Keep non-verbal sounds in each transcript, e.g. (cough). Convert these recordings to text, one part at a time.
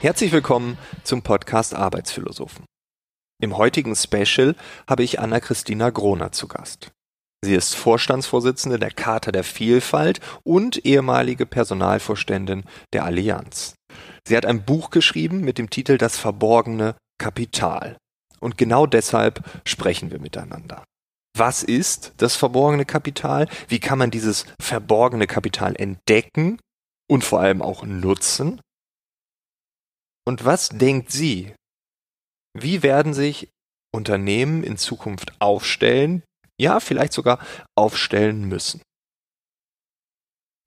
Herzlich willkommen zum Podcast Arbeitsphilosophen. Im heutigen Special habe ich Anna-Christina Groner zu Gast. Sie ist Vorstandsvorsitzende der Charta der Vielfalt und ehemalige Personalvorständin der Allianz. Sie hat ein Buch geschrieben mit dem Titel Das verborgene Kapital. Und genau deshalb sprechen wir miteinander. Was ist das verborgene Kapital? Wie kann man dieses verborgene Kapital entdecken und vor allem auch nutzen? Und was denkt sie? Wie werden sich Unternehmen in Zukunft aufstellen, ja, vielleicht sogar aufstellen müssen?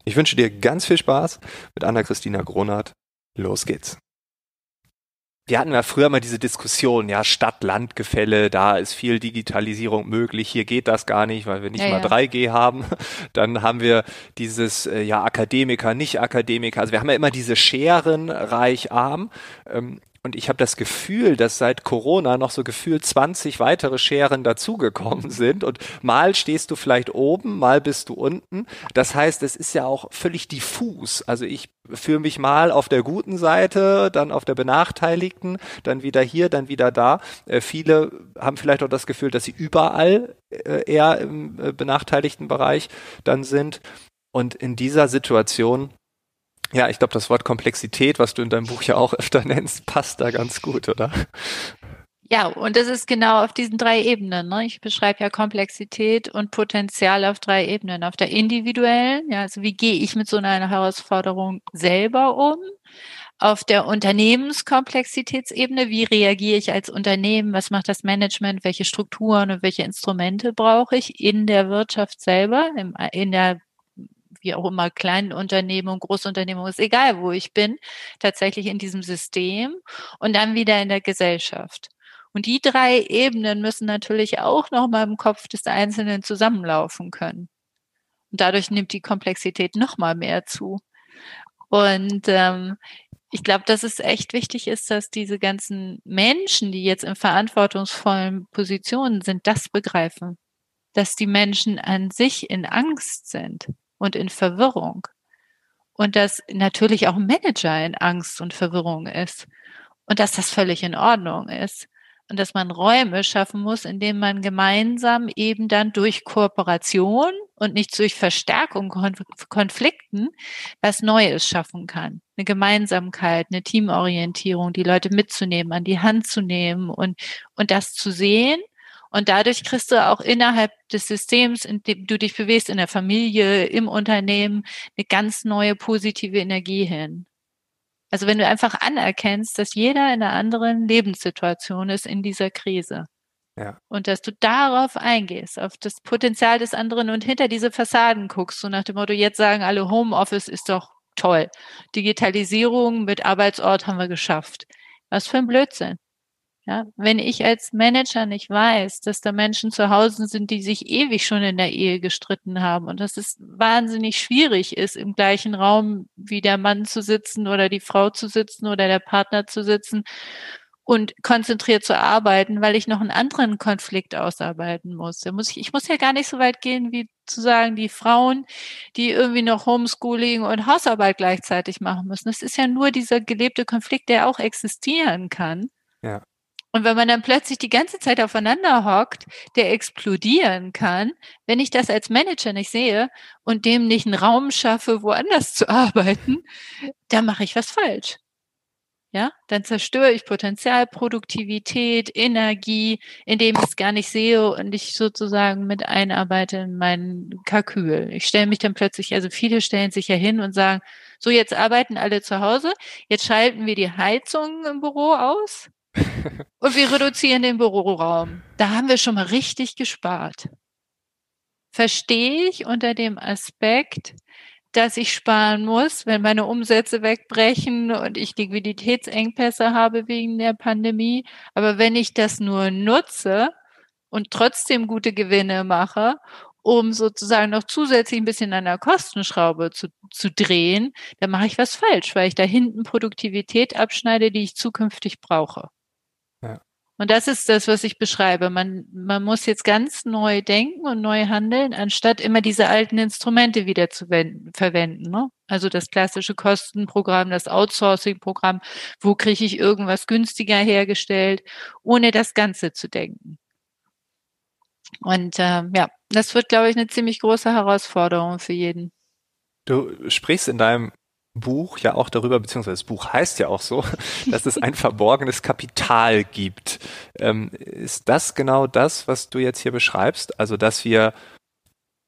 Ich wünsche dir ganz viel Spaß mit Anna-Christina Gronert. Los geht's wir hatten ja früher mal diese Diskussion, ja, Stadt-Land-Gefälle, da ist viel Digitalisierung möglich, hier geht das gar nicht, weil wir nicht ja, mal ja. 3G haben. (laughs) Dann haben wir dieses, äh, ja, Akademiker, nicht Akademiker. Also wir haben ja immer diese Scheren, reich, arm. Und ich habe das Gefühl, dass seit Corona noch so gefühlt 20 weitere Scheren dazugekommen (laughs) sind. Und mal stehst du vielleicht oben, mal bist du unten. Das heißt, es ist ja auch völlig diffus. Also ich fühle mich mal auf der guten Seite, dann auf der benachteiligten, dann wieder hier, dann wieder da. Äh, viele haben vielleicht auch das Gefühl, dass sie überall äh, eher im äh, benachteiligten Bereich dann sind. Und in dieser Situation ja, ich glaube, das Wort Komplexität, was du in deinem Buch ja auch öfter (laughs) nennst, passt da ganz gut, oder? Ja, und das ist genau auf diesen drei Ebenen. Ne? Ich beschreibe ja Komplexität und Potenzial auf drei Ebenen. Auf der individuellen, ja, also wie gehe ich mit so einer Herausforderung selber um? Auf der Unternehmenskomplexitätsebene, wie reagiere ich als Unternehmen? Was macht das Management? Welche Strukturen und welche Instrumente brauche ich in der Wirtschaft selber, in der wie auch immer, kleinen Unternehmung, Großunternehmung, ist egal, wo ich bin, tatsächlich in diesem System und dann wieder in der Gesellschaft. Und die drei Ebenen müssen natürlich auch noch mal im Kopf des Einzelnen zusammenlaufen können. Und dadurch nimmt die Komplexität noch mal mehr zu. Und ähm, ich glaube, dass es echt wichtig ist, dass diese ganzen Menschen, die jetzt in verantwortungsvollen Positionen sind, das begreifen. Dass die Menschen an sich in Angst sind und in Verwirrung. Und dass natürlich auch ein Manager in Angst und Verwirrung ist. Und dass das völlig in Ordnung ist. Und dass man Räume schaffen muss, in denen man gemeinsam eben dann durch Kooperation und nicht durch Verstärkung von Konflikten was Neues schaffen kann. Eine Gemeinsamkeit, eine Teamorientierung, die Leute mitzunehmen, an die Hand zu nehmen und, und das zu sehen und dadurch kriegst du auch innerhalb des Systems, in dem du dich bewegst, in der Familie, im Unternehmen, eine ganz neue positive Energie hin. Also wenn du einfach anerkennst, dass jeder in einer anderen Lebenssituation ist in dieser Krise. Ja. Und dass du darauf eingehst, auf das Potenzial des anderen und hinter diese Fassaden guckst, so nach dem Motto, jetzt sagen alle, Homeoffice ist doch toll. Digitalisierung mit Arbeitsort haben wir geschafft. Was für ein Blödsinn. Ja, wenn ich als Manager nicht weiß, dass da Menschen zu Hause sind, die sich ewig schon in der Ehe gestritten haben und dass es wahnsinnig schwierig ist, im gleichen Raum wie der Mann zu sitzen oder die Frau zu sitzen oder der Partner zu sitzen und konzentriert zu arbeiten, weil ich noch einen anderen Konflikt ausarbeiten muss. Da muss ich, ich muss ja gar nicht so weit gehen, wie zu sagen, die Frauen, die irgendwie noch Homeschooling und Hausarbeit gleichzeitig machen müssen. Das ist ja nur dieser gelebte Konflikt, der auch existieren kann. Ja. Und wenn man dann plötzlich die ganze Zeit aufeinander hockt, der explodieren kann, wenn ich das als Manager nicht sehe und dem nicht einen Raum schaffe, woanders zu (laughs) arbeiten, dann mache ich was falsch. Ja, dann zerstöre ich Potenzial, Produktivität, Energie, indem ich es gar nicht sehe und ich sozusagen mit einarbeite in meinen Kalkül. Ich stelle mich dann plötzlich, also viele stellen sich ja hin und sagen, so jetzt arbeiten alle zu Hause, jetzt schalten wir die Heizung im Büro aus und wir reduzieren den Büroraum. Da haben wir schon mal richtig gespart. Verstehe ich unter dem Aspekt, dass ich sparen muss, wenn meine Umsätze wegbrechen und ich Liquiditätsengpässe habe wegen der Pandemie. Aber wenn ich das nur nutze und trotzdem gute Gewinne mache um sozusagen noch zusätzlich ein bisschen an der Kostenschraube zu, zu drehen, dann mache ich was falsch, weil ich da hinten Produktivität abschneide, die ich zukünftig brauche. Und das ist das, was ich beschreibe. Man, man muss jetzt ganz neu denken und neu handeln, anstatt immer diese alten Instrumente wieder zu wenden, verwenden. Ne? Also das klassische Kostenprogramm, das Outsourcing-Programm, wo kriege ich irgendwas günstiger hergestellt, ohne das Ganze zu denken. Und äh, ja, das wird, glaube ich, eine ziemlich große Herausforderung für jeden. Du sprichst in deinem Buch ja auch darüber, beziehungsweise das Buch heißt ja auch so, (laughs) dass es ein verborgenes Kapital gibt. Ähm, ist das genau das, was du jetzt hier beschreibst? Also, dass wir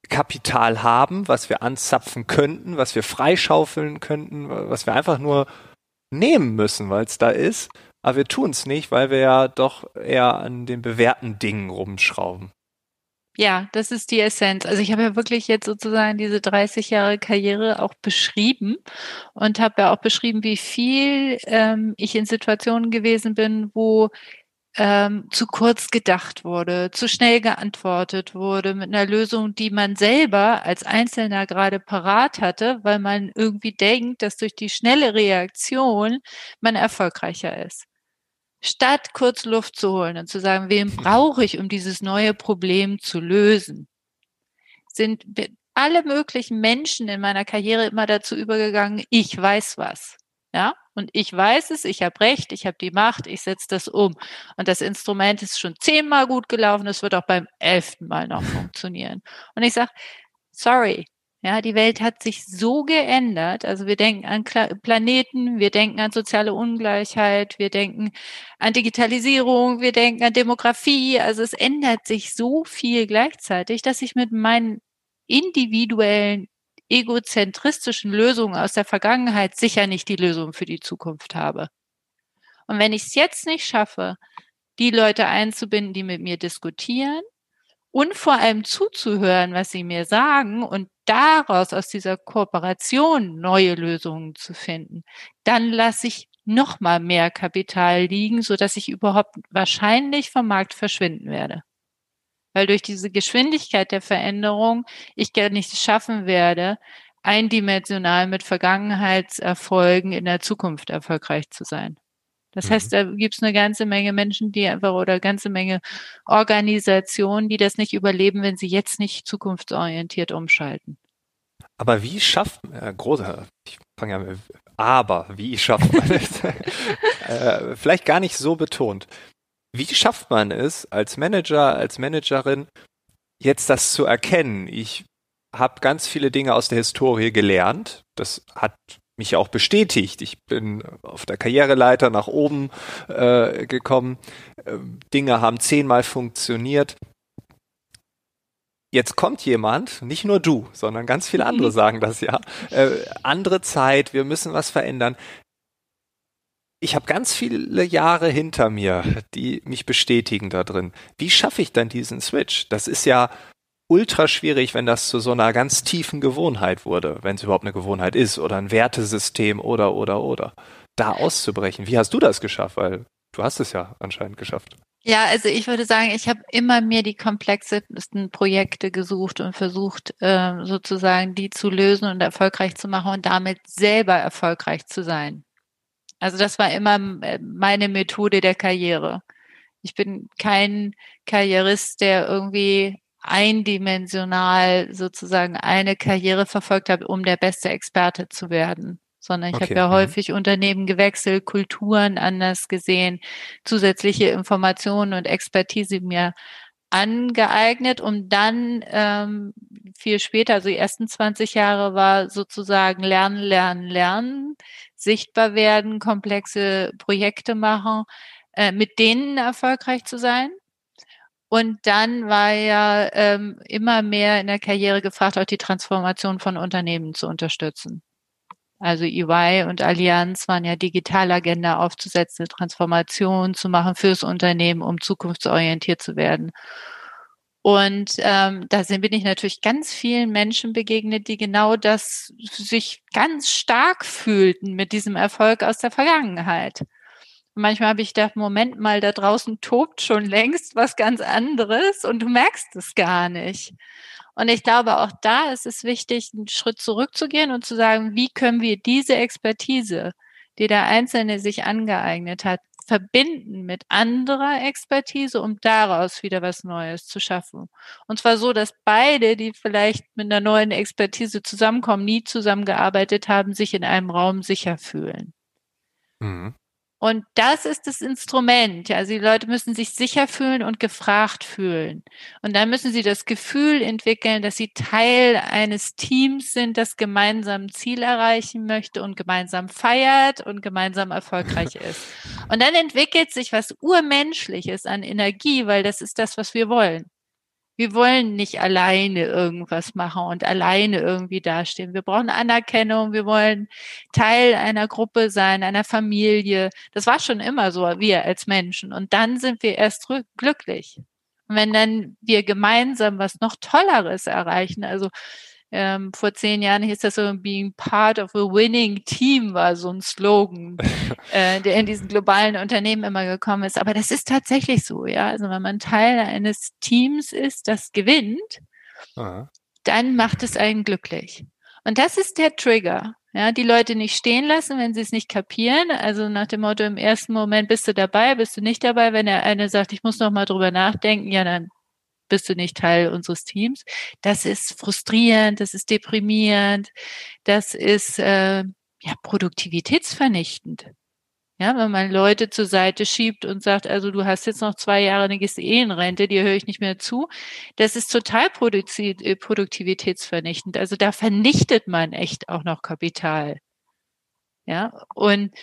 Kapital haben, was wir anzapfen könnten, was wir freischaufeln könnten, was wir einfach nur nehmen müssen, weil es da ist, aber wir tun es nicht, weil wir ja doch eher an den bewährten Dingen rumschrauben. Ja, das ist die Essenz. Also ich habe ja wirklich jetzt sozusagen diese 30 Jahre Karriere auch beschrieben und habe ja auch beschrieben, wie viel ähm, ich in Situationen gewesen bin, wo ähm, zu kurz gedacht wurde, zu schnell geantwortet wurde mit einer Lösung, die man selber als Einzelner gerade parat hatte, weil man irgendwie denkt, dass durch die schnelle Reaktion man erfolgreicher ist statt kurz Luft zu holen und zu sagen, wen brauche ich, um dieses neue Problem zu lösen, sind alle möglichen Menschen in meiner Karriere immer dazu übergegangen, ich weiß was. Ja, und ich weiß es, ich habe recht, ich habe die Macht, ich setze das um. Und das Instrument ist schon zehnmal gut gelaufen, es wird auch beim elften Mal noch (laughs) funktionieren. Und ich sage, sorry, ja, die Welt hat sich so geändert. Also wir denken an Planeten, wir denken an soziale Ungleichheit, wir denken an Digitalisierung, wir denken an Demografie. Also es ändert sich so viel gleichzeitig, dass ich mit meinen individuellen egozentristischen Lösungen aus der Vergangenheit sicher nicht die Lösung für die Zukunft habe. Und wenn ich es jetzt nicht schaffe, die Leute einzubinden, die mit mir diskutieren, und vor allem zuzuhören, was sie mir sagen und daraus aus dieser Kooperation neue Lösungen zu finden, dann lasse ich noch mal mehr Kapital liegen, so dass ich überhaupt wahrscheinlich vom Markt verschwinden werde. Weil durch diese Geschwindigkeit der Veränderung ich gar nicht schaffen werde, eindimensional mit Vergangenheitserfolgen in der Zukunft erfolgreich zu sein. Das heißt, mhm. da gibt es eine ganze Menge Menschen, die einfach oder ganze Menge Organisationen, die das nicht überleben, wenn sie jetzt nicht zukunftsorientiert umschalten. Aber wie schafft äh, große, ich fange ja mit, aber wie schafft man es? (laughs) äh, vielleicht gar nicht so betont. Wie schafft man es als Manager, als Managerin, jetzt das zu erkennen? Ich habe ganz viele Dinge aus der Historie gelernt. Das hat mich auch bestätigt. Ich bin auf der Karriereleiter nach oben äh, gekommen. Äh, Dinge haben zehnmal funktioniert. Jetzt kommt jemand, nicht nur du, sondern ganz viele andere mhm. sagen das ja. Äh, andere Zeit, wir müssen was verändern. Ich habe ganz viele Jahre hinter mir, die mich bestätigen da drin. Wie schaffe ich dann diesen Switch? Das ist ja ultra schwierig, wenn das zu so einer ganz tiefen Gewohnheit wurde, wenn es überhaupt eine Gewohnheit ist oder ein Wertesystem oder oder oder. Da auszubrechen. Wie hast du das geschafft? Weil du hast es ja anscheinend geschafft. Ja, also ich würde sagen, ich habe immer mehr die komplexesten Projekte gesucht und versucht, äh, sozusagen die zu lösen und erfolgreich zu machen und damit selber erfolgreich zu sein. Also das war immer äh, meine Methode der Karriere. Ich bin kein Karrierist, der irgendwie eindimensional sozusagen eine Karriere verfolgt habe, um der beste Experte zu werden, sondern ich okay. habe ja mhm. häufig Unternehmen gewechselt, Kulturen anders gesehen, zusätzliche Informationen und Expertise mir angeeignet, um dann ähm, viel später, also die ersten 20 Jahre war sozusagen lernen, lernen, lernen, sichtbar werden, komplexe Projekte machen, äh, mit denen erfolgreich zu sein. Und dann war ja ähm, immer mehr in der Karriere gefragt, auch die Transformation von Unternehmen zu unterstützen. Also EY und Allianz waren ja Digitalagenda aufzusetzen, eine Transformation zu machen fürs Unternehmen, um zukunftsorientiert zu werden. Und ähm, da sind bin ich natürlich ganz vielen Menschen begegnet, die genau das sich ganz stark fühlten mit diesem Erfolg aus der Vergangenheit manchmal habe ich gedacht, Moment mal, da draußen tobt schon längst was ganz anderes und du merkst es gar nicht. Und ich glaube, auch da ist es wichtig, einen Schritt zurückzugehen und zu sagen, wie können wir diese Expertise, die der Einzelne sich angeeignet hat, verbinden mit anderer Expertise, um daraus wieder was Neues zu schaffen. Und zwar so, dass beide, die vielleicht mit einer neuen Expertise zusammenkommen, nie zusammengearbeitet haben, sich in einem Raum sicher fühlen. Mhm. Und das ist das Instrument. Also die Leute müssen sich sicher fühlen und gefragt fühlen. Und dann müssen sie das Gefühl entwickeln, dass sie Teil eines Teams sind, das gemeinsam ein Ziel erreichen möchte und gemeinsam feiert und gemeinsam erfolgreich (laughs) ist. Und dann entwickelt sich was Urmenschliches an Energie, weil das ist das, was wir wollen. Wir wollen nicht alleine irgendwas machen und alleine irgendwie dastehen. Wir brauchen Anerkennung. Wir wollen Teil einer Gruppe sein, einer Familie. Das war schon immer so, wir als Menschen. Und dann sind wir erst glücklich. Und wenn dann wir gemeinsam was noch Tolleres erreichen, also ähm, vor zehn Jahren hieß das so, being part of a winning team war so ein Slogan, (laughs) äh, der in diesen globalen Unternehmen immer gekommen ist. Aber das ist tatsächlich so, ja. Also wenn man Teil eines Teams ist, das gewinnt, Aha. dann macht es einen glücklich. Und das ist der Trigger. Ja, die Leute nicht stehen lassen, wenn sie es nicht kapieren. Also nach dem Motto, im ersten Moment bist du dabei, bist du nicht dabei. Wenn der eine sagt, ich muss noch mal drüber nachdenken, ja, dann bist du nicht Teil unseres Teams. Das ist frustrierend, das ist deprimierend, das ist äh, ja produktivitätsvernichtend. Ja, wenn man Leute zur Seite schiebt und sagt, also du hast jetzt noch zwei Jahre eine gehst eh in dir höre ich nicht mehr zu, das ist total äh, produktivitätsvernichtend. Also da vernichtet man echt auch noch Kapital. Ja, und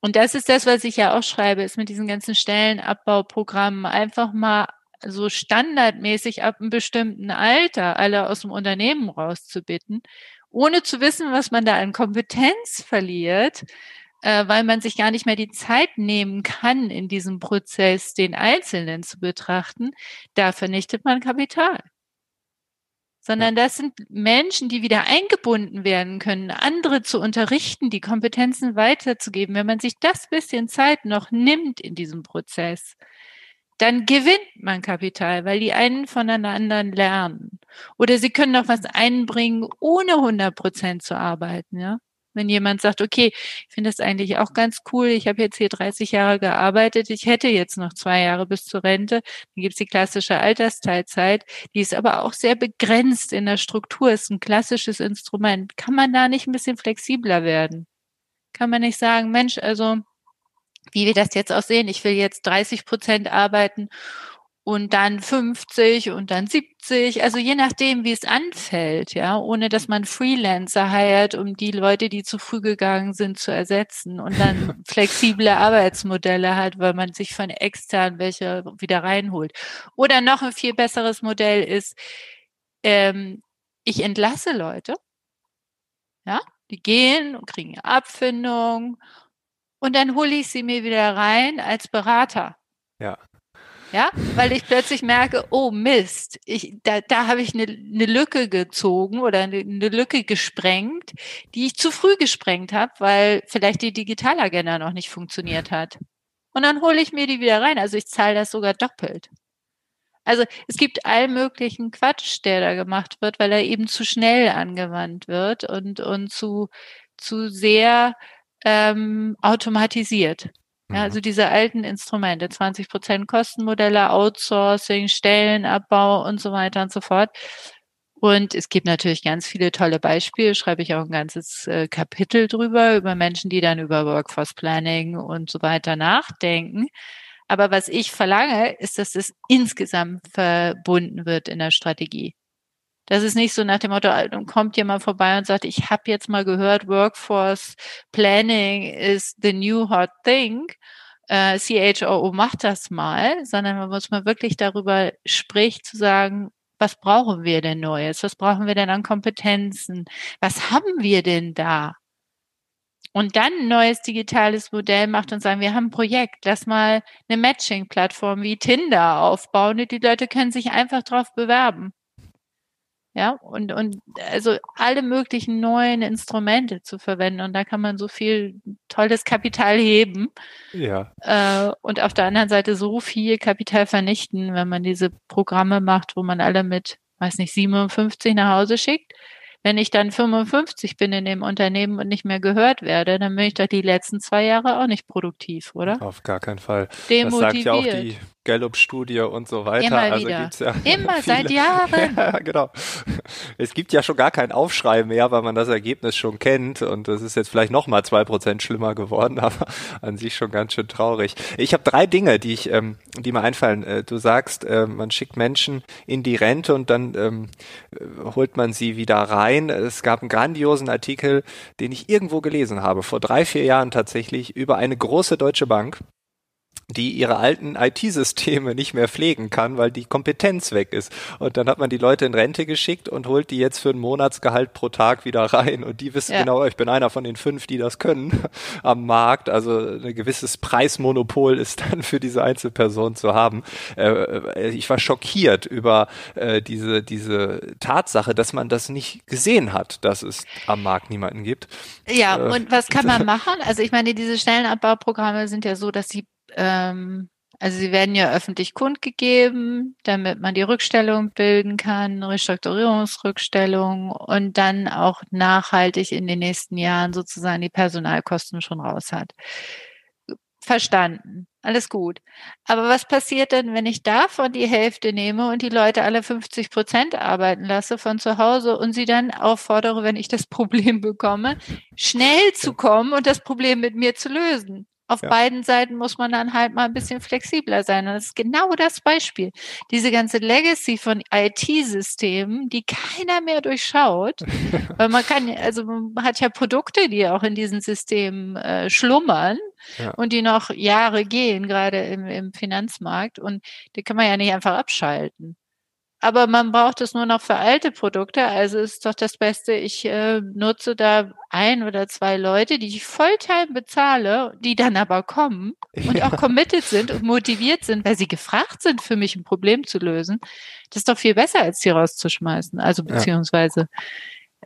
und das ist das, was ich ja auch schreibe, ist mit diesen ganzen Stellenabbauprogrammen einfach mal so standardmäßig ab einem bestimmten Alter alle aus dem Unternehmen rauszubitten, ohne zu wissen, was man da an Kompetenz verliert, äh, weil man sich gar nicht mehr die Zeit nehmen kann, in diesem Prozess den Einzelnen zu betrachten, da vernichtet man Kapital. Sondern das sind Menschen, die wieder eingebunden werden können, andere zu unterrichten, die Kompetenzen weiterzugeben. Wenn man sich das bisschen Zeit noch nimmt in diesem Prozess, dann gewinnt man Kapital, weil die einen voneinander lernen. Oder sie können noch was einbringen, ohne 100 Prozent zu arbeiten, ja. Wenn jemand sagt, okay, ich finde das eigentlich auch ganz cool, ich habe jetzt hier 30 Jahre gearbeitet, ich hätte jetzt noch zwei Jahre bis zur Rente, dann gibt's die klassische Altersteilzeit, die ist aber auch sehr begrenzt in der Struktur, ist ein klassisches Instrument. Kann man da nicht ein bisschen flexibler werden? Kann man nicht sagen, Mensch, also wie wir das jetzt auch sehen. Ich will jetzt 30 Prozent arbeiten und dann 50 und dann 70, also je nachdem, wie es anfällt, ja, ohne dass man Freelancer heiert, um die Leute, die zu früh gegangen sind, zu ersetzen und dann (laughs) flexible Arbeitsmodelle hat, weil man sich von extern welche wieder reinholt. Oder noch ein viel besseres Modell ist, ähm, ich entlasse Leute, ja, die gehen und kriegen Abfindung und dann hole ich sie mir wieder rein als Berater. Ja. Ja, weil ich plötzlich merke, oh Mist, ich, da, da habe ich eine, eine Lücke gezogen oder eine, eine Lücke gesprengt, die ich zu früh gesprengt habe, weil vielleicht die Digitalagenda noch nicht funktioniert hat. Und dann hole ich mir die wieder rein. Also ich zahle das sogar doppelt. Also es gibt all möglichen Quatsch, der da gemacht wird, weil er eben zu schnell angewandt wird und, und zu, zu sehr ähm, automatisiert. Ja, also diese alten Instrumente, 20 Prozent Kostenmodelle, Outsourcing, Stellenabbau und so weiter und so fort. Und es gibt natürlich ganz viele tolle Beispiele, schreibe ich auch ein ganzes äh, Kapitel drüber, über Menschen, die dann über Workforce Planning und so weiter nachdenken. Aber was ich verlange, ist, dass es insgesamt verbunden wird in der Strategie. Das ist nicht so nach dem Motto, kommt jemand vorbei und sagt, ich habe jetzt mal gehört, Workforce Planning is the new hot thing. Äh, CHOO macht das mal, sondern man muss mal wirklich darüber spricht, zu sagen, was brauchen wir denn Neues? Was brauchen wir denn an Kompetenzen? Was haben wir denn da? Und dann ein neues digitales Modell macht und sagen, wir haben ein Projekt, lass mal eine Matching-Plattform wie Tinder aufbauen die Leute können sich einfach drauf bewerben. Ja, und, und also alle möglichen neuen Instrumente zu verwenden. Und da kann man so viel tolles Kapital heben. Ja. Äh, und auf der anderen Seite so viel Kapital vernichten, wenn man diese Programme macht, wo man alle mit weiß nicht, 57 nach Hause schickt. Wenn ich dann 55 bin in dem Unternehmen und nicht mehr gehört werde, dann bin ich doch die letzten zwei Jahre auch nicht produktiv, oder? Auf gar keinen Fall. Demotiviert. Das sagt ja auch die Gallup-Studie und so weiter. Immer also wieder. gibt's ja Immer (laughs) seit Jahren. (laughs) Ja, genau. Es gibt ja schon gar kein Aufschrei mehr, weil man das Ergebnis schon kennt und das ist jetzt vielleicht noch mal zwei Prozent schlimmer geworden, (laughs) aber an sich schon ganz schön traurig. Ich habe drei Dinge, die ich, ähm, die mir einfallen. Äh, du sagst, äh, man schickt Menschen in die Rente und dann ähm, äh, holt man sie wieder rein. Es gab einen grandiosen Artikel, den ich irgendwo gelesen habe, vor drei, vier Jahren tatsächlich, über eine große deutsche Bank die ihre alten IT-Systeme nicht mehr pflegen kann, weil die Kompetenz weg ist. Und dann hat man die Leute in Rente geschickt und holt die jetzt für ein Monatsgehalt pro Tag wieder rein. Und die wissen ja. genau, ich bin einer von den fünf, die das können (laughs) am Markt. Also ein gewisses Preismonopol ist dann für diese Einzelperson zu haben. Äh, ich war schockiert über äh, diese, diese Tatsache, dass man das nicht gesehen hat, dass es am Markt niemanden gibt. Ja, äh, und was kann man (laughs) machen? Also ich meine, diese Stellenabbauprogramme sind ja so, dass sie ähm, also sie werden ja öffentlich kundgegeben, damit man die Rückstellung bilden kann, Restrukturierungsrückstellung und dann auch nachhaltig in den nächsten Jahren sozusagen die Personalkosten schon raus hat. Verstanden. Alles gut. Aber was passiert denn, wenn ich davon die Hälfte nehme und die Leute alle 50 Prozent arbeiten lasse von zu Hause und sie dann auffordere, wenn ich das (laughs) Problem bekomme, schnell zu kommen und das Problem mit mir zu lösen? Auf ja. beiden Seiten muss man dann halt mal ein bisschen flexibler sein. Und das ist genau das Beispiel. Diese ganze Legacy von IT-Systemen, die keiner mehr durchschaut. (laughs) weil man kann, also man hat ja Produkte, die auch in diesen Systemen äh, schlummern ja. und die noch Jahre gehen, gerade im, im Finanzmarkt. Und die kann man ja nicht einfach abschalten aber man braucht es nur noch für alte Produkte. Also ist doch das Beste, ich äh, nutze da ein oder zwei Leute, die ich Volltime bezahle, die dann aber kommen und ja. auch committed sind und motiviert sind, weil sie gefragt sind, für mich ein Problem zu lösen. Das ist doch viel besser, als die rauszuschmeißen. Also beziehungsweise,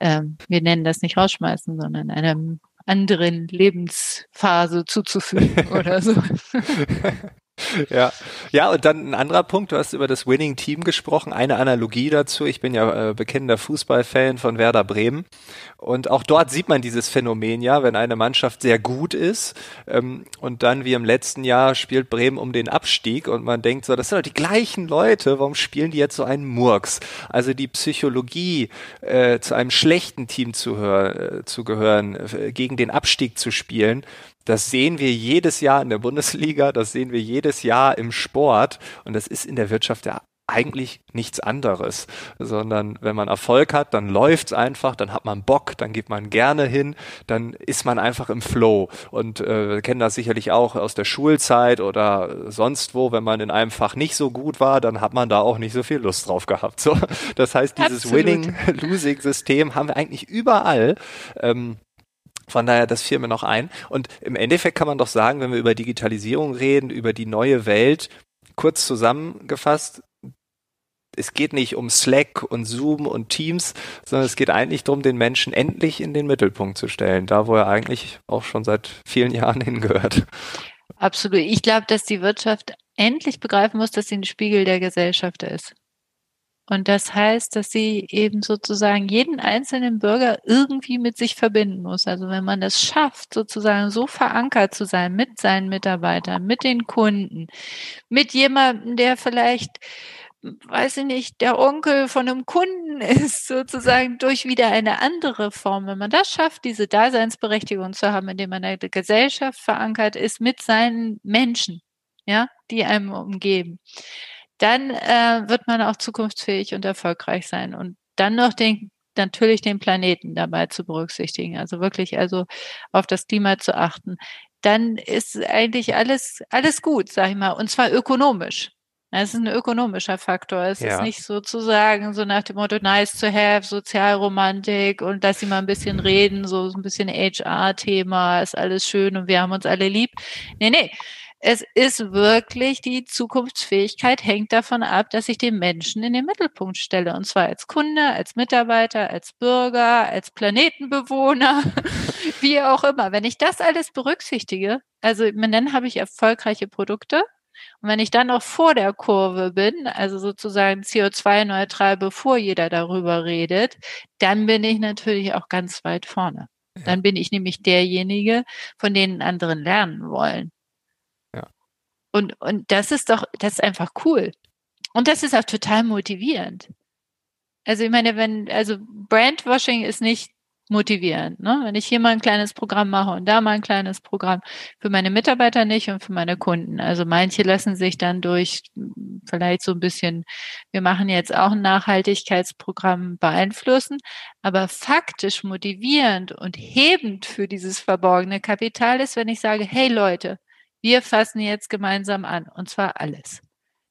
ja. ähm, wir nennen das nicht rausschmeißen, sondern einem anderen Lebensphase zuzufügen (laughs) oder so. (laughs) Ja, ja, und dann ein anderer Punkt, du hast über das Winning Team gesprochen, eine Analogie dazu. Ich bin ja äh, bekennender Fußballfan von Werder Bremen und auch dort sieht man dieses Phänomen ja, wenn eine Mannschaft sehr gut ist ähm, und dann wie im letzten Jahr spielt Bremen um den Abstieg und man denkt so, das sind doch die gleichen Leute, warum spielen die jetzt so einen Murks? Also die Psychologie, äh, zu einem schlechten Team zu, hör, äh, zu gehören, äh, gegen den Abstieg zu spielen, das sehen wir jedes Jahr in der Bundesliga, das sehen wir jedes Jahr im Sport und das ist in der Wirtschaft ja eigentlich nichts anderes, sondern wenn man Erfolg hat, dann läuft's einfach, dann hat man Bock, dann geht man gerne hin, dann ist man einfach im Flow und äh, wir kennen das sicherlich auch aus der Schulzeit oder sonst wo, wenn man in einem Fach nicht so gut war, dann hat man da auch nicht so viel Lust drauf gehabt. So, das heißt, dieses Winning-Losing-System haben wir eigentlich überall. Ähm, von daher, das fiel mir noch ein. Und im Endeffekt kann man doch sagen, wenn wir über Digitalisierung reden, über die neue Welt, kurz zusammengefasst, es geht nicht um Slack und Zoom und Teams, sondern es geht eigentlich darum, den Menschen endlich in den Mittelpunkt zu stellen, da wo er eigentlich auch schon seit vielen Jahren (laughs) hingehört. Absolut. Ich glaube, dass die Wirtschaft endlich begreifen muss, dass sie ein Spiegel der Gesellschaft ist. Und das heißt, dass sie eben sozusagen jeden einzelnen Bürger irgendwie mit sich verbinden muss. Also wenn man es schafft, sozusagen so verankert zu sein mit seinen Mitarbeitern, mit den Kunden, mit jemandem, der vielleicht weiß ich nicht, der Onkel von einem Kunden (laughs) ist, sozusagen durch wieder eine andere Form. Wenn man das schafft, diese Daseinsberechtigung zu haben, indem man in der Gesellschaft verankert ist mit seinen Menschen, ja, die einem umgeben, dann äh, wird man auch zukunftsfähig und erfolgreich sein. Und dann noch den, natürlich den Planeten dabei zu berücksichtigen, also wirklich also auf das Klima zu achten. Dann ist eigentlich alles, alles gut, sag ich mal, und zwar ökonomisch. Es ist ein ökonomischer Faktor. Es ja. ist nicht sozusagen so nach dem Motto nice to have, Sozialromantik und dass sie mal ein bisschen reden, so ein bisschen HR-Thema, ist alles schön und wir haben uns alle lieb. Nee, nee. Es ist wirklich, die Zukunftsfähigkeit hängt davon ab, dass ich den Menschen in den Mittelpunkt stelle. Und zwar als Kunde, als Mitarbeiter, als Bürger, als Planetenbewohner, (laughs) wie auch immer. Wenn ich das alles berücksichtige, also dann habe ich erfolgreiche Produkte, Und wenn ich dann noch vor der Kurve bin, also sozusagen CO2-neutral, bevor jeder darüber redet, dann bin ich natürlich auch ganz weit vorne. Dann bin ich nämlich derjenige, von denen anderen lernen wollen. Und, und das ist doch, das ist einfach cool. Und das ist auch total motivierend. Also ich meine, wenn, also Brandwashing ist nicht motivierend. Ne? Wenn ich hier mal ein kleines Programm mache und da mal ein kleines Programm, für meine Mitarbeiter nicht und für meine Kunden. Also manche lassen sich dann durch vielleicht so ein bisschen, wir machen jetzt auch ein Nachhaltigkeitsprogramm beeinflussen, aber faktisch motivierend und hebend für dieses verborgene Kapital ist, wenn ich sage, hey Leute, wir fassen jetzt gemeinsam an und zwar alles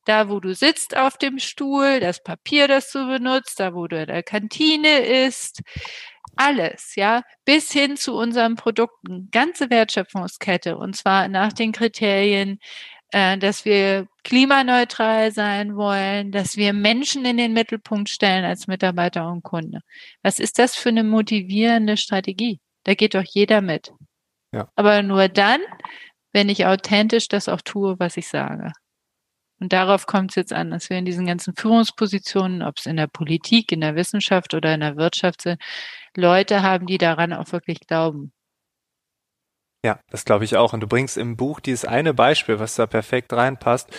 da wo du sitzt auf dem Stuhl, das Papier, das du benutzt, da wo du in der Kantine isst, alles, ja, bis hin zu unseren Produkten, ganze Wertschöpfungskette und zwar nach den Kriterien, äh, dass wir klimaneutral sein wollen, dass wir Menschen in den Mittelpunkt stellen als Mitarbeiter und Kunde. Was ist das für eine motivierende Strategie? Da geht doch jeder mit. Ja. Aber nur dann, wenn ich authentisch das auch tue, was ich sage. Und darauf kommt es jetzt an, dass wir in diesen ganzen Führungspositionen, ob es in der Politik, in der Wissenschaft oder in der Wirtschaft sind, Leute haben, die daran auch wirklich glauben. Ja, das glaube ich auch. Und du bringst im Buch dieses eine Beispiel, was da perfekt reinpasst.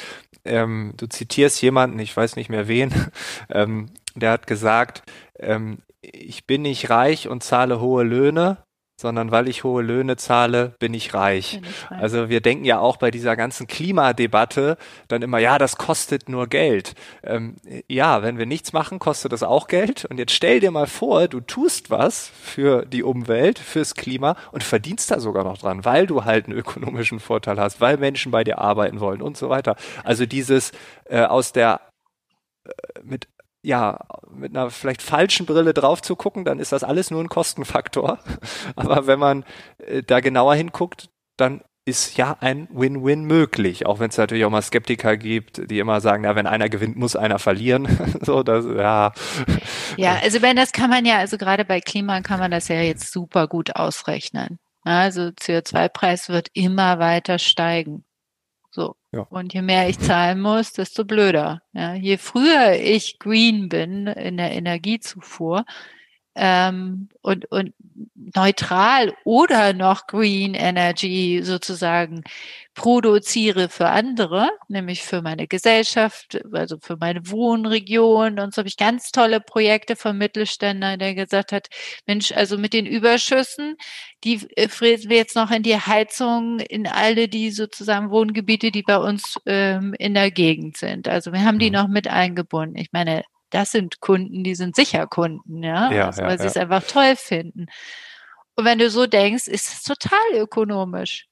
Ähm, du zitierst jemanden, ich weiß nicht mehr wen, (laughs) ähm, der hat gesagt, ähm, ich bin nicht reich und zahle hohe Löhne, sondern weil ich hohe Löhne zahle, bin ich reich. Bin ich reich. Also wir denken ja auch bei dieser ganzen Klimadebatte dann immer, ja, das kostet nur Geld. Ähm, ja, wenn wir nichts machen, kostet das auch Geld. Und jetzt stell dir mal vor, du tust was für die Umwelt, fürs Klima und verdienst da sogar noch dran, weil du halt einen ökonomischen Vorteil hast, weil Menschen bei dir arbeiten wollen und so weiter. Also dieses äh, aus der äh, mit ja, mit einer vielleicht falschen Brille drauf zu gucken, dann ist das alles nur ein Kostenfaktor. (laughs) Aber wenn man äh, da genauer hinguckt, dann ist ja ein Win-Win möglich, auch wenn es natürlich auch mal Skeptiker gibt, die immer sagen, ja, wenn einer gewinnt, muss einer verlieren. (laughs) so, das, ja. Ja, also wenn das kann man ja, also gerade bei Klima kann man das ja jetzt super gut ausrechnen. Also CO2-Preis wird immer weiter steigen. So. Ja. Und je mehr ich zahlen muss, desto blöder. Ja, je früher ich green bin in der Energiezufuhr, ähm, und, und neutral oder noch Green Energy sozusagen produziere für andere, nämlich für meine Gesellschaft, also für meine Wohnregion. Und so habe ich ganz tolle Projekte von Mittelständern, der gesagt hat, Mensch, also mit den Überschüssen, die äh, fräsen wir jetzt noch in die Heizung in alle die sozusagen Wohngebiete, die bei uns ähm, in der Gegend sind. Also wir haben die mhm. noch mit eingebunden. Ich meine, das sind Kunden, die sind sicher Kunden, ja, ja also, weil ja, sie es einfach toll finden. Und wenn du so denkst, ist es total ökonomisch.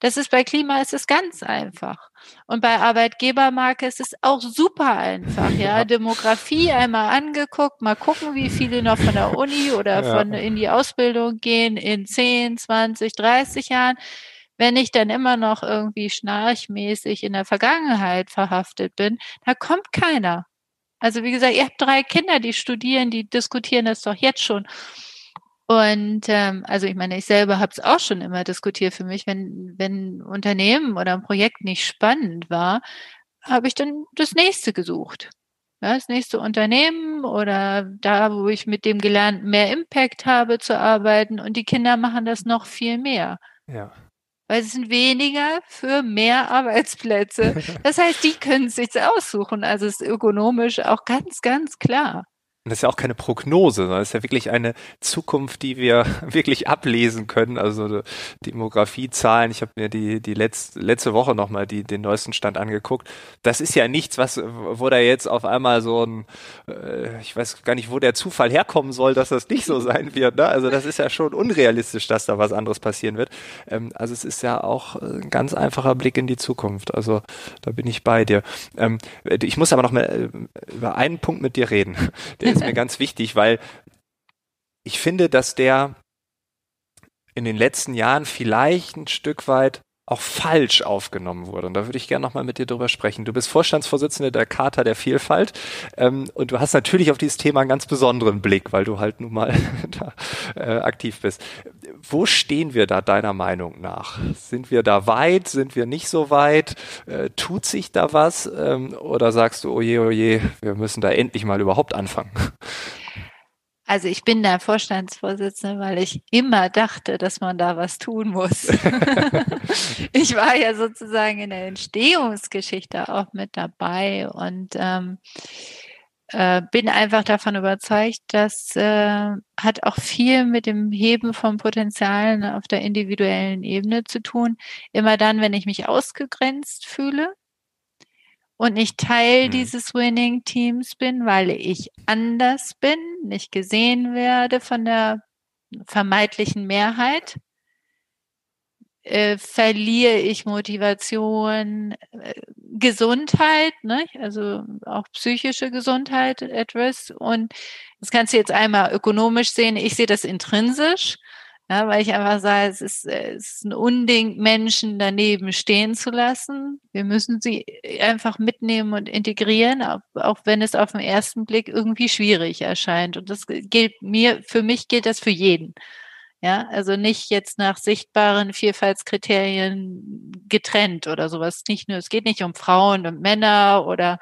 Das ist bei Klima ist es ganz einfach. Und bei Arbeitgebermarke ist es auch super einfach, (laughs) ja. ja. Demografie einmal angeguckt, mal gucken, wie viele noch von der Uni oder ja. von in die Ausbildung gehen in 10, 20, 30 Jahren. Wenn ich dann immer noch irgendwie schnarchmäßig in der Vergangenheit verhaftet bin, da kommt keiner. Also wie gesagt, ihr habt drei Kinder, die studieren, die diskutieren das doch jetzt schon. Und ähm, also ich meine, ich selber habe es auch schon immer diskutiert für mich, wenn wenn ein Unternehmen oder ein Projekt nicht spannend war, habe ich dann das nächste gesucht. Ja, das nächste Unternehmen oder da, wo ich mit dem Gelernten mehr Impact habe zu arbeiten. Und die Kinder machen das noch viel mehr. Ja weil es sind weniger für mehr Arbeitsplätze. (laughs) Das heißt, die können es sich aussuchen. Also es ist ökonomisch auch ganz, ganz klar. Und das ist ja auch keine Prognose, sondern es ist ja wirklich eine Zukunft, die wir (laughs) wirklich ablesen können. Also Demografiezahlen, ich habe mir die, die letzte, letzte Woche nochmal die, den neuesten Stand angeguckt. Das ist ja nichts, was, wo da jetzt auf einmal so ein, äh, ich weiß gar nicht, wo der Zufall herkommen soll, dass das nicht so sein wird. Ne? Also das ist ja schon unrealistisch, dass da was anderes passieren wird. Ähm, also es ist ja auch ein ganz einfacher Blick in die Zukunft. Also da bin ich bei dir. Ähm, ich muss aber noch mal äh, über einen Punkt mit dir reden. (laughs) Der ist mir (laughs) ganz wichtig, weil ich finde, dass der in den letzten Jahren vielleicht ein Stück weit auch falsch aufgenommen wurde. Und da würde ich gerne nochmal mit dir drüber sprechen. Du bist Vorstandsvorsitzende der Charta der Vielfalt ähm, und du hast natürlich auf dieses Thema einen ganz besonderen Blick, weil du halt nun mal (laughs) da äh, aktiv bist. Wo stehen wir da deiner Meinung nach? Sind wir da weit? Sind wir nicht so weit? Äh, tut sich da was? Ähm, oder sagst du, oje, oje, wir müssen da endlich mal überhaupt anfangen? Also ich bin da Vorstandsvorsitzende, weil ich immer dachte, dass man da was tun muss. (laughs) ich war ja sozusagen in der Entstehungsgeschichte auch mit dabei und ähm, äh, bin einfach davon überzeugt, dass äh, hat auch viel mit dem Heben von Potenzialen auf der individuellen Ebene zu tun. Immer dann, wenn ich mich ausgegrenzt fühle, und nicht Teil mhm. dieses Winning Teams bin, weil ich anders bin, nicht gesehen werde von der vermeintlichen Mehrheit, äh, verliere ich Motivation, äh, Gesundheit, ne? also auch psychische Gesundheit etwas. Und das kannst du jetzt einmal ökonomisch sehen. Ich sehe das intrinsisch. Ja, weil ich einfach sage, es ist, äh, es ist ein Unding, Menschen daneben stehen zu lassen. Wir müssen sie einfach mitnehmen und integrieren, auch, wenn es auf den ersten Blick irgendwie schwierig erscheint. Und das gilt mir, für mich gilt das für jeden. Ja, also nicht jetzt nach sichtbaren Vielfaltskriterien getrennt oder sowas. Nicht nur, es geht nicht um Frauen und Männer oder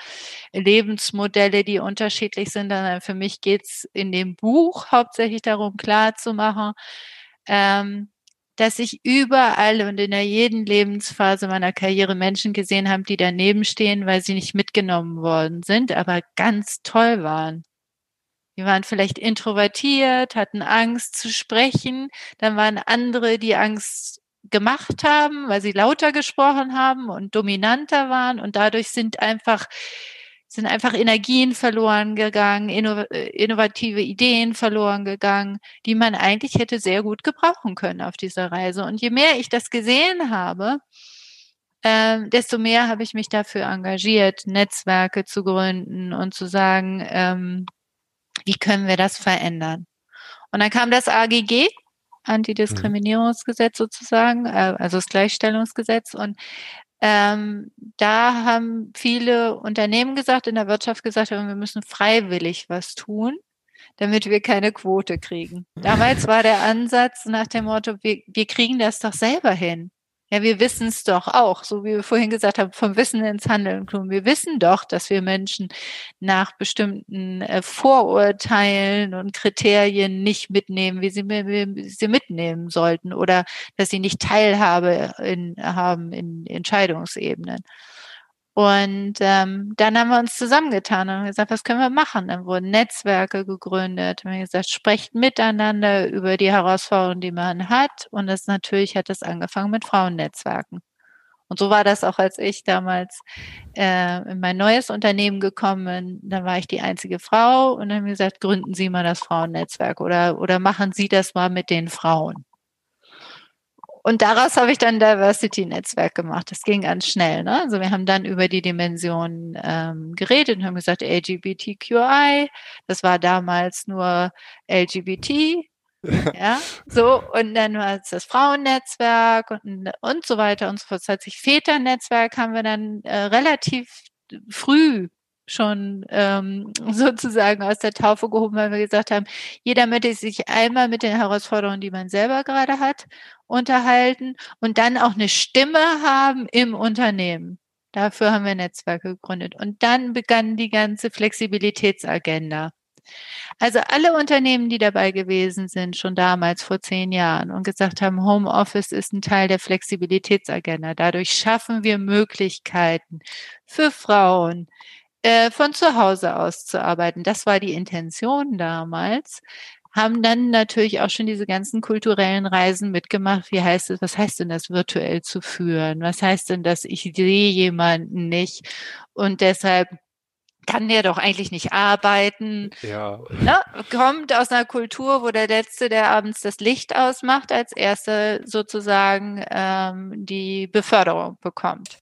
Lebensmodelle, die unterschiedlich sind, sondern für mich geht es in dem Buch hauptsächlich darum, klar zu machen, ähm, dass ich überall und in der jeden Lebensphase meiner Karriere Menschen gesehen habe, die daneben stehen, weil sie nicht mitgenommen worden sind, aber ganz toll waren. Die waren vielleicht introvertiert, hatten Angst zu sprechen. Dann waren andere, die Angst gemacht haben, weil sie lauter gesprochen haben und dominanter waren. Und dadurch sind einfach sind einfach Energien verloren gegangen, äh, innovative Ideen verloren gegangen, die man eigentlich hätte sehr gut gebrauchen können auf dieser Reise. Und je mehr ich das gesehen habe, ähm, desto mehr habe ich mich dafür engagiert, Netzwerke zu gründen und zu sagen, ähm, wie können wir das verändern? Und dann kam das AGG, Antidiskriminierungsgesetz sozusagen, äh, also das Gleichstellungsgesetz. Und ähm, da haben viele Unternehmen gesagt, in der Wirtschaft gesagt, wir müssen freiwillig was tun, damit wir keine Quote kriegen. Damals war der Ansatz nach dem Motto, wir, wir kriegen das doch selber hin. Ja, wir wissen es doch auch, so wie wir vorhin gesagt haben, vom Wissen ins Handeln kommen. Wir wissen doch, dass wir Menschen nach bestimmten äh, Vorurteilen und Kriterien nicht mitnehmen, wie sie, wie sie mitnehmen sollten oder dass sie nicht Teilhabe in, haben in Entscheidungsebenen. Und ähm, dann haben wir uns zusammengetan und gesagt, was können wir machen? Dann wurden Netzwerke gegründet. Wir haben gesagt, sprecht miteinander über die Herausforderungen, die man hat. Und das natürlich hat das angefangen mit Frauennetzwerken. Und so war das auch, als ich damals äh, in mein neues Unternehmen gekommen bin. Da war ich die einzige Frau und dann haben gesagt, gründen Sie mal das Frauennetzwerk oder, oder machen Sie das mal mit den Frauen. Und daraus habe ich dann Diversity-Netzwerk gemacht. Das ging ganz schnell. Ne? Also wir haben dann über die Dimensionen ähm, geredet und haben gesagt, LGBTQI, das war damals nur LGBT. (laughs) ja, so, und dann war es das Frauennetzwerk und, und so weiter und so fort. Das heißt, sich Väternetzwerk haben wir dann äh, relativ früh schon ähm, (clears throat) sozusagen aus der Taufe gehoben, weil wir gesagt haben, jeder möchte sich einmal mit den Herausforderungen, die man selber gerade hat, unterhalten und dann auch eine Stimme haben im Unternehmen. Dafür haben wir Netzwerke gegründet. Und dann begann die ganze Flexibilitätsagenda. Also alle Unternehmen, die dabei gewesen sind, schon damals vor zehn Jahren und gesagt haben, Homeoffice ist ein Teil der Flexibilitätsagenda. Dadurch schaffen wir Möglichkeiten für Frauen, äh, von zu Hause aus zu arbeiten. Das war die Intention damals. Haben dann natürlich auch schon diese ganzen kulturellen Reisen mitgemacht. Wie heißt es, was heißt denn das virtuell zu führen? Was heißt denn das, ich sehe jemanden nicht und deshalb kann der doch eigentlich nicht arbeiten. Ja. Ne? Kommt aus einer Kultur, wo der Letzte, der abends das Licht ausmacht, als Erster sozusagen ähm, die Beförderung bekommt.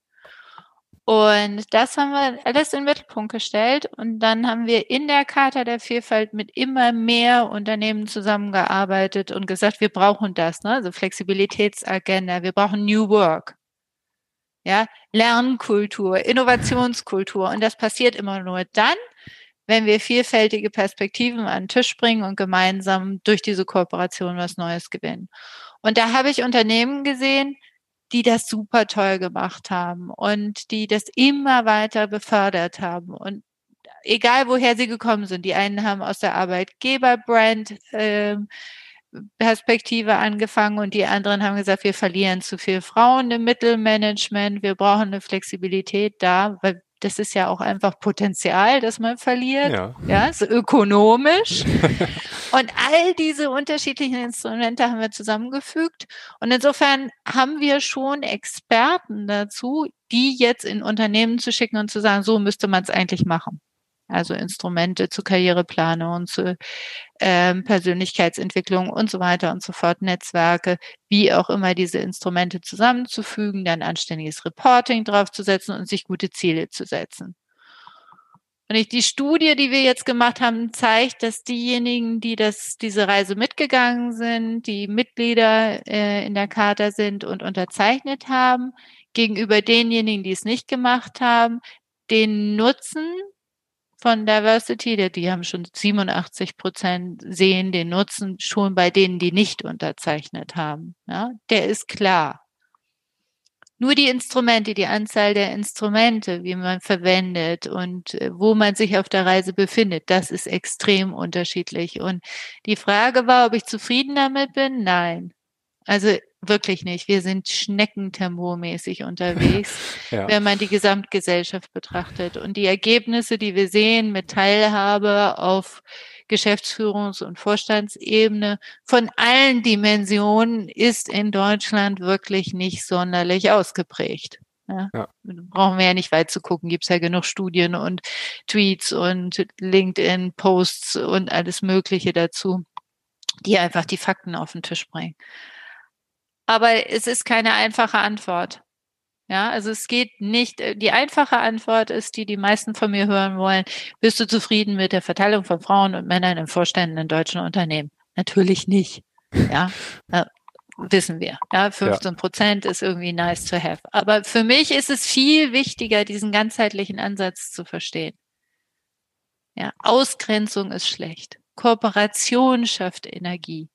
Und das haben wir alles in den Mittelpunkt gestellt. Und dann haben wir in der Charta der Vielfalt mit immer mehr Unternehmen zusammengearbeitet und gesagt, wir brauchen das, ne? also Flexibilitätsagenda, wir brauchen New Work. ja, Lernkultur, Innovationskultur. Und das passiert immer nur dann, wenn wir vielfältige Perspektiven an den Tisch bringen und gemeinsam durch diese Kooperation was Neues gewinnen. Und da habe ich Unternehmen gesehen, die das super toll gemacht haben und die das immer weiter befördert haben. Und egal woher sie gekommen sind, die einen haben aus der Arbeitgeberbrand äh, Perspektive angefangen und die anderen haben gesagt, wir verlieren zu viel Frauen im Mittelmanagement, wir brauchen eine Flexibilität da, weil das ist ja auch einfach Potenzial, das man verliert. Ja, ja so ökonomisch. (laughs) und all diese unterschiedlichen Instrumente haben wir zusammengefügt. Und insofern haben wir schon Experten dazu, die jetzt in Unternehmen zu schicken und zu sagen, so müsste man es eigentlich machen also Instrumente zur Karriereplanung zur ähm, Persönlichkeitsentwicklung und so weiter und so fort, Netzwerke, wie auch immer diese Instrumente zusammenzufügen, dann anständiges Reporting draufzusetzen und sich gute Ziele zu setzen. Und ich, die Studie, die wir jetzt gemacht haben, zeigt, dass diejenigen, die das, diese Reise mitgegangen sind, die Mitglieder äh, in der Charta sind und unterzeichnet haben, gegenüber denjenigen, die es nicht gemacht haben, den Nutzen von Diversity, die haben schon 87 Prozent sehen den Nutzen schon bei denen, die nicht unterzeichnet haben. Ja, der ist klar. Nur die Instrumente, die Anzahl der Instrumente, wie man verwendet und äh, wo man sich auf der Reise befindet, das ist extrem unterschiedlich. Und die Frage war, ob ich zufrieden damit bin? Nein. Also wirklich nicht. Wir sind schneckentempomäßig unterwegs, (laughs) ja. wenn man die Gesamtgesellschaft betrachtet. Und die Ergebnisse, die wir sehen mit Teilhabe auf Geschäftsführungs- und Vorstandsebene von allen Dimensionen ist in Deutschland wirklich nicht sonderlich ausgeprägt. Ja. ja. Brauchen wir ja nicht weit zu gucken, gibt es ja genug Studien und Tweets und LinkedIn-Posts und alles Mögliche dazu, die einfach die Fakten auf den Tisch bringen. Aber es ist keine einfache Antwort. Ja, also es geht nicht, äh, die einfache Antwort ist, die die meisten von mir hören wollen, bist du zufrieden mit der Verteilung von Frauen und Männern in Vorständen in deutschen Unternehmen? Natürlich nicht. (laughs) Ja, äh, wissen wir. Ja, 15 Prozent ja. ist irgendwie nice to have. Aber für mich ist es viel wichtiger, diesen ganzheitlichen Ansatz zu verstehen. Ja, Ausgrenzung ist schlecht. Kooperation schafft Energie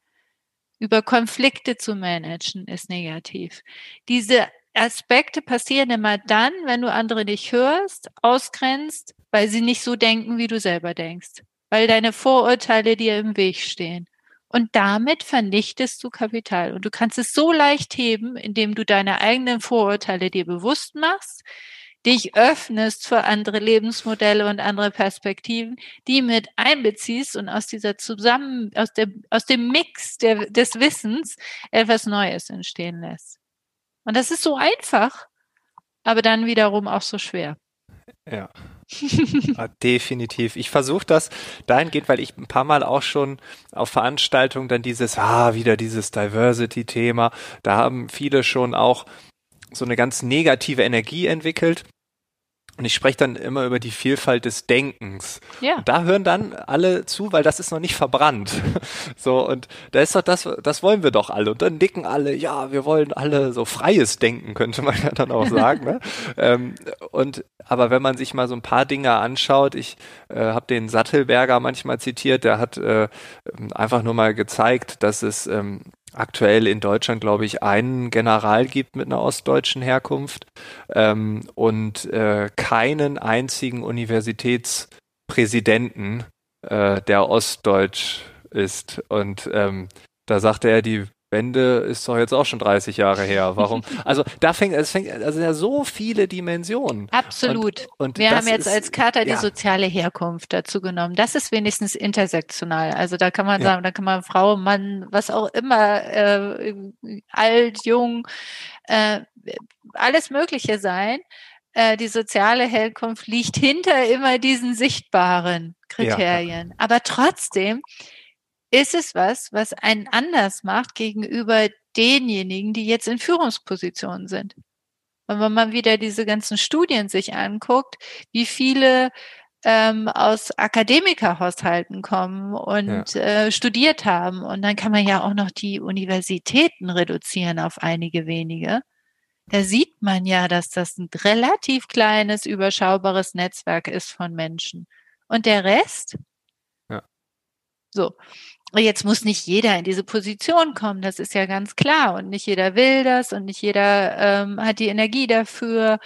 über Konflikte zu managen, ist negativ. Diese Aspekte passieren immer dann, wenn du andere nicht hörst, ausgrenzt, weil sie nicht so denken, wie du selber denkst, weil deine Vorurteile dir im Weg stehen. Und damit vernichtest du Kapital. Und du kannst es so leicht heben, indem du deine eigenen Vorurteile dir bewusst machst, dich öffnest für andere Lebensmodelle und andere Perspektiven, die mit einbeziehst und aus dieser zusammen, aus der, aus dem Mix der, des Wissens etwas Neues entstehen lässt. Und das ist so einfach, aber dann wiederum auch so schwer. Ja. ja definitiv. Ich versuche das dahingehend, weil ich ein paar Mal auch schon auf Veranstaltungen dann dieses, ah, wieder dieses Diversity-Thema, da haben viele schon auch so eine ganz negative Energie entwickelt. Und ich spreche dann immer über die Vielfalt des Denkens. Ja. Und da hören dann alle zu, weil das ist noch nicht verbrannt. (laughs) So, und da ist doch das, das wollen wir doch alle. Und dann nicken alle, ja, wir wollen alle so freies Denken, könnte man (laughs) ja dann auch sagen. ne? ähm, und aber wenn man sich mal so ein paar Dinge anschaut, ich äh, habe den Sattelberger manchmal zitiert, der hat äh, einfach nur mal gezeigt, dass es ähm, aktuell in Deutschland, glaube ich, einen General gibt mit einer ostdeutschen Herkunft ähm, und äh, keinen einzigen Universitätspräsidenten, äh, der ostdeutsch ist. Und ähm, da sagte er, die Wende ist doch jetzt auch schon 30 Jahre her. Warum? (laughs) Also da fängt es fängt also ja so viele Dimensionen. Absolut. Und, und wir haben jetzt ist, als Charta ja. die soziale Herkunft dazu genommen. Das ist wenigstens intersektional. Also da kann man ja. sagen, da kann man Frau, Mann, was auch immer, äh, alt, jung, äh, alles Mögliche sein. Äh, die soziale Herkunft liegt hinter immer diesen sichtbaren Kriterien. Ja. Aber trotzdem ist es was, was einen anders macht gegenüber denjenigen, die jetzt in Führungspositionen sind. Und wenn man wieder diese ganzen Studien sich anguckt, wie viele ähm, aus Akademikerhaushalten kommen und ja. äh, studiert haben. Und dann kann man ja auch noch die Universitäten reduzieren auf einige wenige. da sieht man ja, dass das ein relativ kleines, überschaubares Netzwerk ist von Menschen. Und der Rest? So. Jetzt muss nicht jeder in diese Position kommen, das ist ja ganz klar. Und nicht jeder will das und nicht jeder ähm, hat die Energie dafür.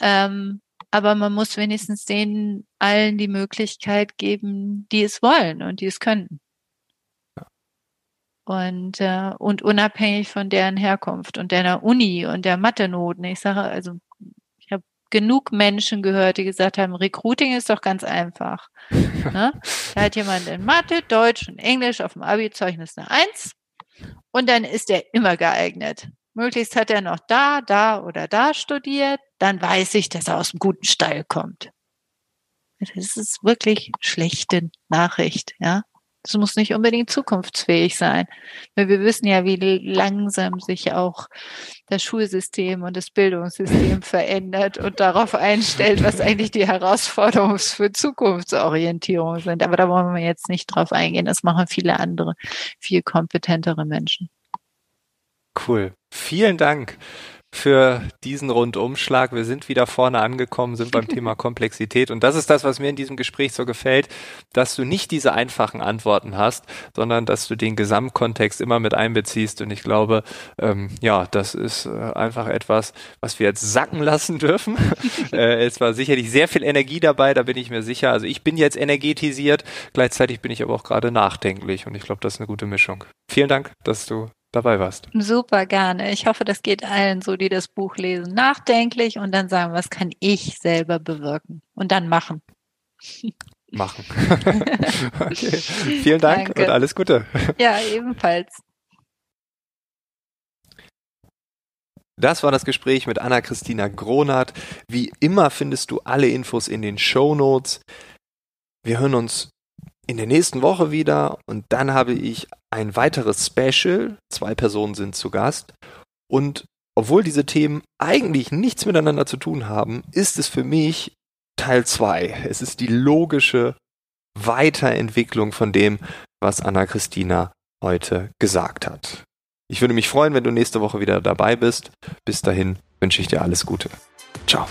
Ähm, aber man muss wenigstens denen allen die Möglichkeit geben, die es wollen und die es können. Und, äh, und unabhängig von deren Herkunft und der Uni und der Mathe-Noten. Ich sage, also genug Menschen gehört, die gesagt haben, Recruiting ist doch ganz einfach. (laughs) ne? Da hat jemand in Mathe, Deutsch und Englisch auf dem Abi-Zeugnis eine Eins und dann ist er immer geeignet. Möglichst hat er noch da, da oder da studiert, dann weiß ich, dass er aus einem guten Stall kommt. Das ist wirklich schlechte Nachricht, ja. Das muss nicht unbedingt zukunftsfähig sein. Weil wir wissen ja, wie langsam sich auch das Schulsystem und das Bildungssystem (laughs) verändert und darauf einstellt, was eigentlich die Herausforderungen für Zukunftsorientierung sind. Aber da wollen wir jetzt nicht drauf eingehen. Das machen viele andere, viel kompetentere Menschen. Cool. Vielen Dank für diesen Rundumschlag. Wir sind wieder vorne angekommen, sind beim Thema (laughs) Komplexität. Und das ist das, was mir in diesem Gespräch so gefällt, dass du nicht diese einfachen Antworten hast, sondern dass du den Gesamtkontext immer mit einbeziehst. Und ich glaube, ähm, ja, das ist äh, einfach etwas, was wir jetzt sacken lassen dürfen. (laughs) äh, es war sicherlich sehr viel Energie dabei, da bin ich mir sicher. Also ich bin jetzt energetisiert, gleichzeitig bin ich aber auch gerade nachdenklich. Und ich glaube, das ist eine gute Mischung. Vielen Dank, dass du dabei warst. Super gerne. Ich hoffe, das geht allen so, die das Buch lesen, nachdenklich und dann sagen, was kann ich selber bewirken und dann machen. Machen. (laughs) okay. Vielen Dank Danke. und alles Gute. Ja, ebenfalls. Das war das Gespräch mit Anna-Christina Gronert. Wie immer findest du alle Infos in den Show Notes. Wir hören uns in der nächsten Woche wieder und dann habe ich ein weiteres Special. Zwei Personen sind zu Gast und obwohl diese Themen eigentlich nichts miteinander zu tun haben, ist es für mich Teil 2. Es ist die logische Weiterentwicklung von dem, was Anna-Christina heute gesagt hat. Ich würde mich freuen, wenn du nächste Woche wieder dabei bist. Bis dahin wünsche ich dir alles Gute. Ciao.